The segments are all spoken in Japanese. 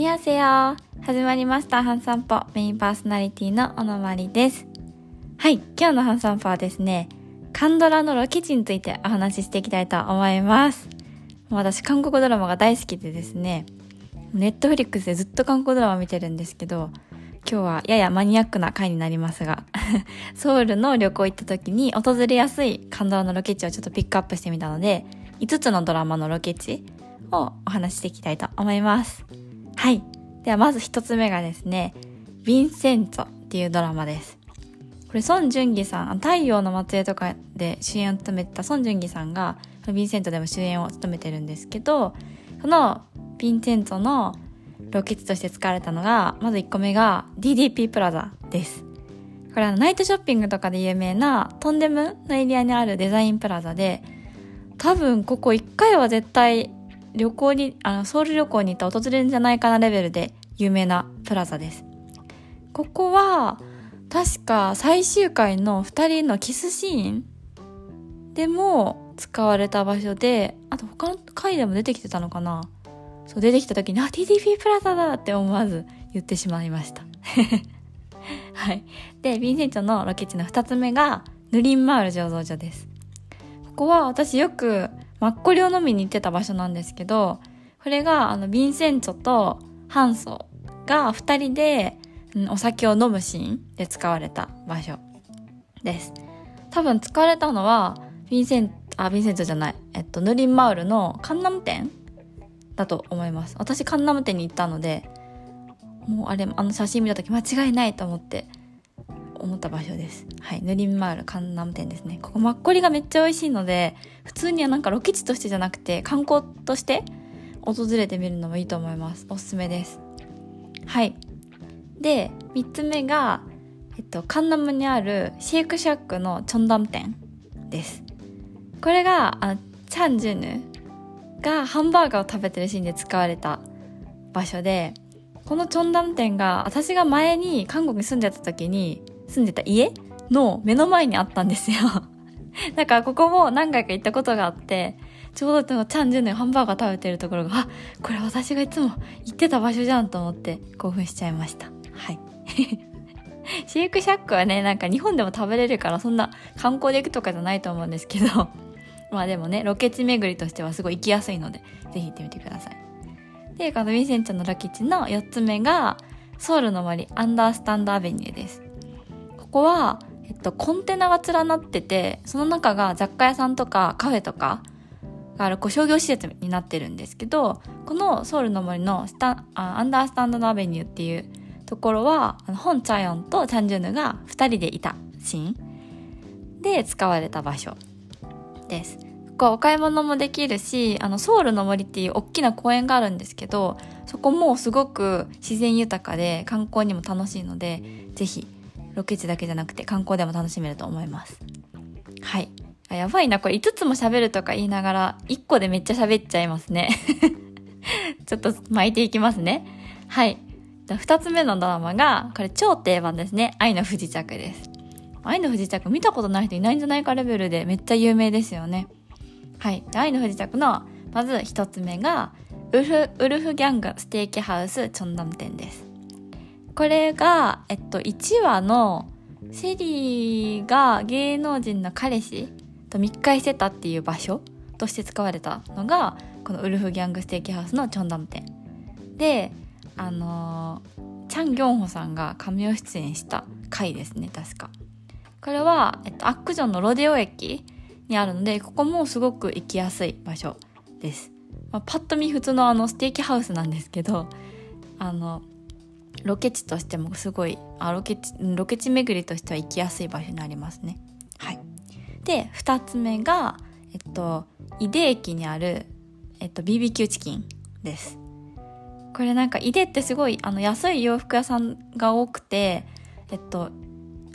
にゃせよ始まりましたハン散歩メインパーソナリティの小野まりですはい今日のハン散歩はですねカンドラのロケ地についてお話ししていきたいと思います私韓国ドラマが大好きでですねネットフリックスでずっと韓国ドラマ見てるんですけど今日はややマニアックな回になりますがソウルの旅行行った時に訪れやすいカンドラのロケ地をちょっとピックアップしてみたので5つのドラマのロケ地をお話ししていきたいと思いますはい。ではまず一つ目がですね、ヴィンセンツォっていうドラマです。これ、孫淳義さん、太陽の末裔とかで主演を務めてた孫淳義さんが、ヴィンセントでも主演を務めてるんですけど、そのヴィンセントのロケ地として使われたのが、まず1個目が DDP プラザです。これはナイトショッピングとかで有名なトンデムのエリアにあるデザインプラザで、多分ここ1回は絶対旅行に、あの、ソウル旅行に行った訪れるんじゃないかなレベルで有名なプラザです。ここは、確か最終回の二人のキスシーンでも使われた場所で、あと他の回でも出てきてたのかなそう、出てきた時に、あ、TDP プラザだって思わず言ってしまいました。はい。で、ヴィンセントのロケ地の二つ目が、ヌリンマール醸造所です。ここは私よくマッコリを飲みに行ってた場所なんですけど、これが、あの、ヴィンセンツォとハンソが二人で、ん、お酒を飲むシーンで使われた場所です。多分使われたのは、ヴィンセン、あ、ヴィンセントじゃない。えっと、ヌリンマウルのカンナム店だと思います。私カンナム店に行ったので、もうあれ、あの写真見た時間違いないと思って思った場所です。はい。ヌリンマール観南店ですね。ここマッコリがめっちゃ美味しいので、普通にはなんかロケ地としてじゃなくて、観光として訪れてみるのもいいと思います。おすすめです。はい。で、3つ目が、えっと、カンナムにあるシェイクシャックのチョンダム店です。これが、あの、チャンジュヌがハンバーガーを食べてるシーンで使われた場所で、このチョンダム店が私が前に韓国に住んでた時に住んでた家の目の前にあったんですよ だからここも何回か行ったことがあって、ちょうどチャンジュのハンバーガー食べてるところが、あ、これ私がいつも行ってた場所じゃんと思って興奮しちゃいました。はい。シェイクシャックはね、なんか日本でも食べれるからそんな観光で行くとかじゃないと思うんですけど、まあでもね、ロケ地巡りとしてはすごい行きやすいので、ぜひ行ってみてください。で、このヴィンセントのロケ地の4つ目が、ソウルの森アンダースタンドアベニューです。ここは、えっと、コンテナが連なってて、その中が雑貨屋さんとかカフェとかがあるこう商業施設になってるんですけど、このソウルの森のスタアンダースタンドのアベニューっていうところは、あの本チャヨンとチャンジュヌが二人でいたシーンで使われた場所です。ここお買い物もできるし、あの、ソウルの森っていう大きな公園があるんですけど、そこもすごく自然豊かで観光にも楽しいので、ぜひロケ地だけじゃなくて観光でも楽しめると思います。はい。あやばいな、これ5つも喋るとか言いながら、1個でめっちゃ喋っちゃいますね。ちょっと巻いていきますね。はい。2つ目のドラマが、これ超定番ですね。愛の不時着です。愛の不時着見たことない人いないんじゃないかレベルでめっちゃ有名ですよね。はい。愛の不時着の、まず1つ目が、ウルフ、ウルフギャングステーキハウスチョンダム店です。これが、えっと、1話のセリーが芸能人の彼氏と密会してたっていう場所として使われたのが、このウルフギャングステーキハウスのチョンダム店。で、あのー、チャン・ギョンホさんがカメオ出演した回ですね、確か。これは、えっと、アックジョンのロデオ駅にあるので、ここもすごく行きやすい場所です。まあ、パッと見普通のあのステーキハウスなんですけど、あの、ロケ地としてもすごいあロケ地ロケ地巡りとしては行きやすい場所になりますね。はい。で2つ目がえっと井出駅にある、えっと、BBQ チキンです。これなんか井出ってすごいあの安い洋服屋さんが多くてえっと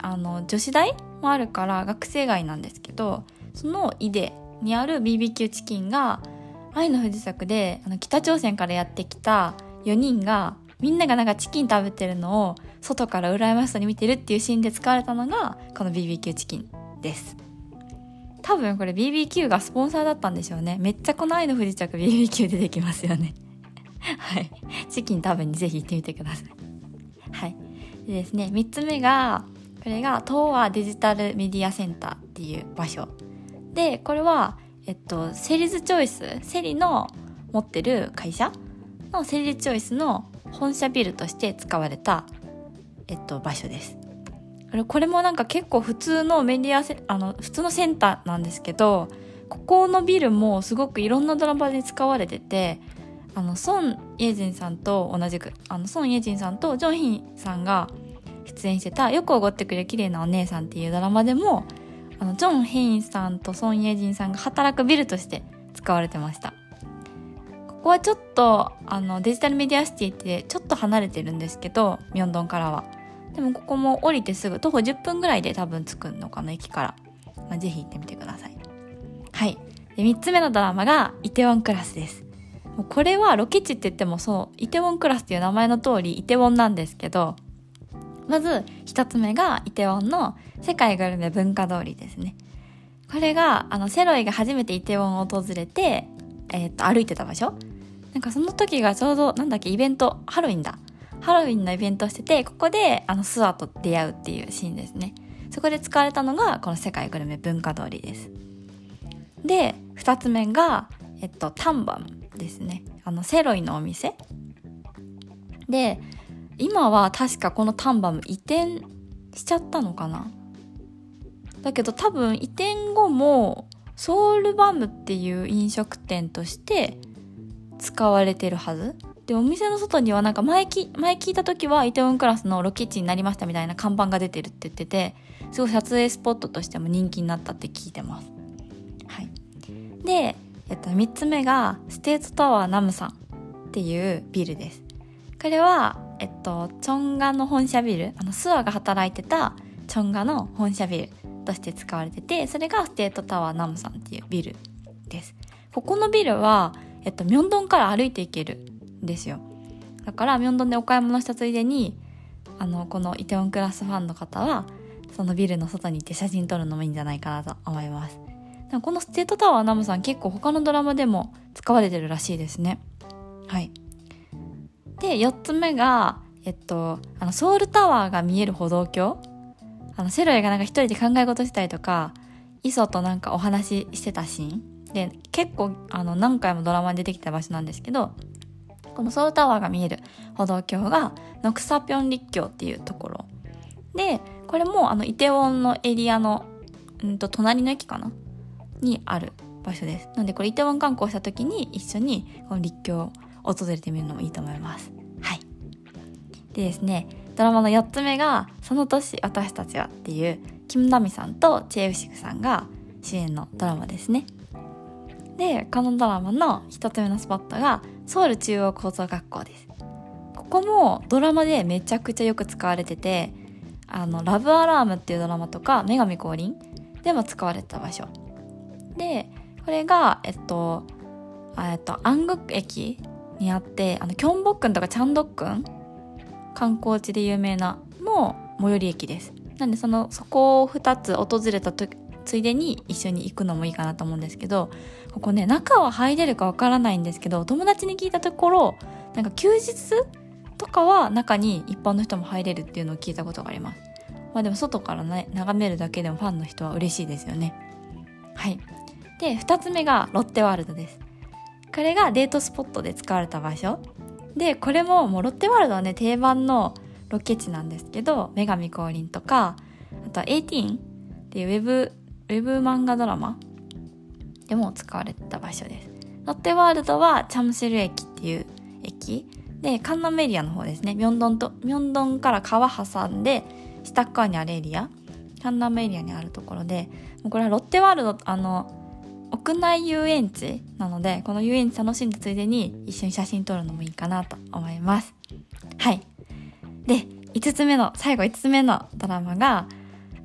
あの女子大もあるから学生街なんですけどその井出にある BBQ チキンが愛の富士作であの北朝鮮からやってきた4人がみんながなんかチキン食べてるのを外から羨ましそうに見てるっていうシーンで使われたのがこの BBQ チキンです。多分これ BBQ がスポンサーだったんでしょうね。めっちゃこの愛の不時着 BBQ 出てきますよね。はい。チキン食べにぜひ行ってみてください。はい。でですね、3つ目が、これが東和デジタルメディアセンターっていう場所。で、これは、えっと、セリズチョイス、セリの持ってる会社のセリズチョイスの本社ビルとして使われた、えっと、場所です。これもなんか結構普通のメディアセ、あの、普通のセンターなんですけど、ここのビルもすごくいろんなドラマで使われてて、あの、ソン・イェジンさんと同じく、あの、ソン・イェジンさんとジョンヒンさんが出演してた、よくおごってくれる綺麗なお姉さんっていうドラマでも、あの、ジョン・ヒンさんとソン・イェジンさんが働くビルとして使われてました。ここはちょっと、あの、デジタルメディアシティってちょっと離れてるんですけど、ミョンドンからは。でもここも降りてすぐ、徒歩10分ぐらいで多分着くのかな、駅から。まあ、ぜひ行ってみてください。はい。で、3つ目のドラマが、イテウォンクラスです。もうこれはロケ地って言ってもそう、イテウォンクラスっていう名前の通り、イテウォンなんですけど、まず、一つ目がイテウォンの世界グルメ文化通りですね。これが、あの、セロイが初めてイテウォンを訪れて、えー、っと、歩いてた場所なんかその時がちょうど、なんだっけ、イベント、ハロウィンだ。ハロウィンのイベントしてて、ここで、あの、スワと出会うっていうシーンですね。そこで使われたのが、この世界グルメ文化通りです。で、二つ目が、えっと、タンバンですね。あの、セロイのお店。で、今は確かこのタンバム移転しちゃったのかなだけど多分移転後もソウルバムっていう飲食店として使われてるはず？でお店の外にはなんか前き前聞いた時はイテウォンクラスのロケ地になりましたみたいな看板が出てるって言っててすごい撮影スポットとしても人気になったって聞いてます。はい、で、えっと、3つ目がステートタワーナムサンっていうビルです。これはえっと、チョンガの本社ビル、あの、スワが働いてたチョンガの本社ビルとして使われてて、それがステートタワーナムサンっていうビルです。ここのビルは、えっと、ミョンドンから歩いていけるんですよ。だから、ミョンドンでお買い物したついでに、あの、このイテウォンクラスファンの方は、そのビルの外に行って写真撮るのもいいんじゃないかなと思います。このステートタワーナムさん結構他のドラマでも使われてるらしいですね。はい。で、4つ目が、えっと、あの、ソウルタワーが見える歩道橋あの、セロイがなんか一人で考え事したりとか、イソとなんかお話ししてたシーンで、結構、あの、何回もドラマに出てきた場所なんですけど、このソウルタワーが見える歩道橋が、ノクサピョン立橋っていうところ。で、これも、あの、イテウォンのエリアの、うんと、隣の駅かな？にある場所です。なんで、これイテウォン観光した時に一緒に、この立橋訪れてみるのもいいと思います。はい。でですね、ドラマの4つ目が、その年私たちはっていう、キム・ナミさんとチェ・ウシクさんが主演のドラマですね。で、このドラマの1つ目のスポットが、ソウル中央高等学校です。ここもドラマでめちゃくちゃよく使われてて、あの、ラブアラームっていうドラマとか、女神降臨でも使われてた場所。で、これが、えっと、えっと、安国駅にあって、あの、キョンボックンとかチャンドックン観光地で有名なの最寄り駅です。なんでその、そこを2つ訪れたとついでに一緒に行くのもいいかなと思うんですけど、ここね、中は入れるかわからないんですけど、友達に聞いたところ、なんか休日とかは中に一般の人も入れるっていうのを聞いたことがあります。まあでも外からね、眺めるだけでもファンの人は嬉しいですよね。はい。で、二つ目がロッテワールドです。これがデートスポットで使われた場所。で、これももうロッテワールドはね、定番のロケ地なんですけど、女神降臨とか、あとは18っていうウェブ、ウェブ漫画ドラマ？でも使われた場所です。ロッテワールドはチャムシル駅っていう駅で、カンナムエリアの方ですね。ミョンドンと、ミョンドンから川挟んで、下側にあるエリア、カンナムエリアにあるところで、もうこれはロッテワールド、あの、屋内遊園地なので、この遊園地楽しんでついでに一緒に写真撮るのもいいかなと思います。はい。で、5つ目の、最後5つ目のドラマが、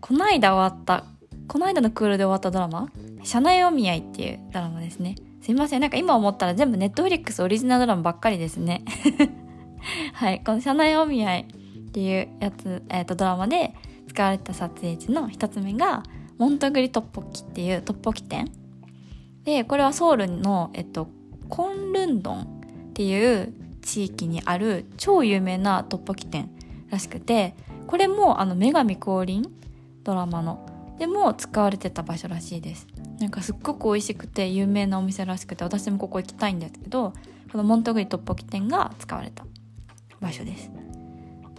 この間終わった、この間のクールで終わったドラマ社内お見合いっていうドラマですね。すいません。なんか今思ったら全部ネットフリックスオリジナルドラマばっかりですね。はい。この社内お見合いっていうやつ、え、ー、と、ドラマで使われた撮影地の1つ目が、モントグリトッポッキっていうトッポッキ店で、これはソウルの、えっと、コンルンドンっていう地域にある超有名なトッポギ店らしくてこれもあの女神降臨ドラマのでも使われてた場所らしいです。なんかすっごく美味しくて有名なお店らしくて私もここ行きたいんですけどこのモントグリトッポギ店が使われた場所です。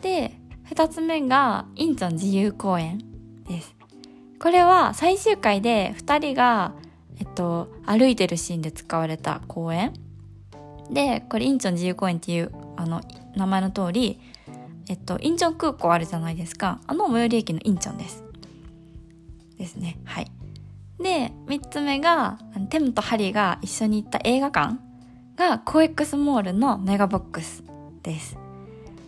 で2つ目がインチョン自由公園です。これは最終回で2人が、えっと、歩いてるシーンで使われた公園。でこれインチョン自由公園っていうあの名前の通りえっとインチョン空港あるじゃないですか。あの最寄り駅のインチョンです。ですね。はい。で3つ目がテムとハリが一緒に行った映画館がコーエックスモールのメガボックスです。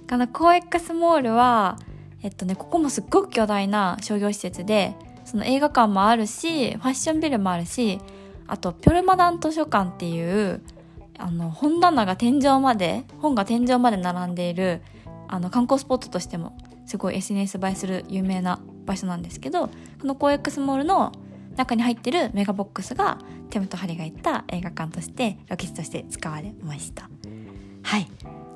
このコーエックスモールはえっとねここもすっごく巨大な商業施設でその映画館もあるしファッションビルもあるしあとピョルマダン図書館っていうあの本棚が天井まで本が天井まで並んでいるあの観光スポットとしてもすごい SNS 映えする有名な場所なんですけどこのコーエックスモールの中に入ってるメガボックスがテムとハリが行った映画館としてロケ地として使われました。はい。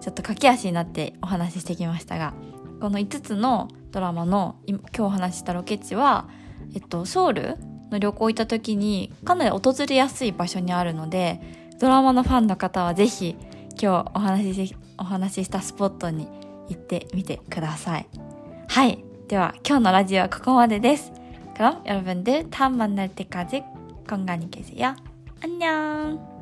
ちょっと駆け足になってお話ししてきましたがこの5つのドラマの今日お話ししたロケ地は、えっと、ソウルの旅行行った時にかなり訪れやすい場所にあるのでドラマのファンの方はぜひ今日お話しお話ししたスポットに行ってみてください。はい。では今日のラジオはここまでです 그럼 여러분들 다음 만날 때까지 건강히 계세요. 안녕!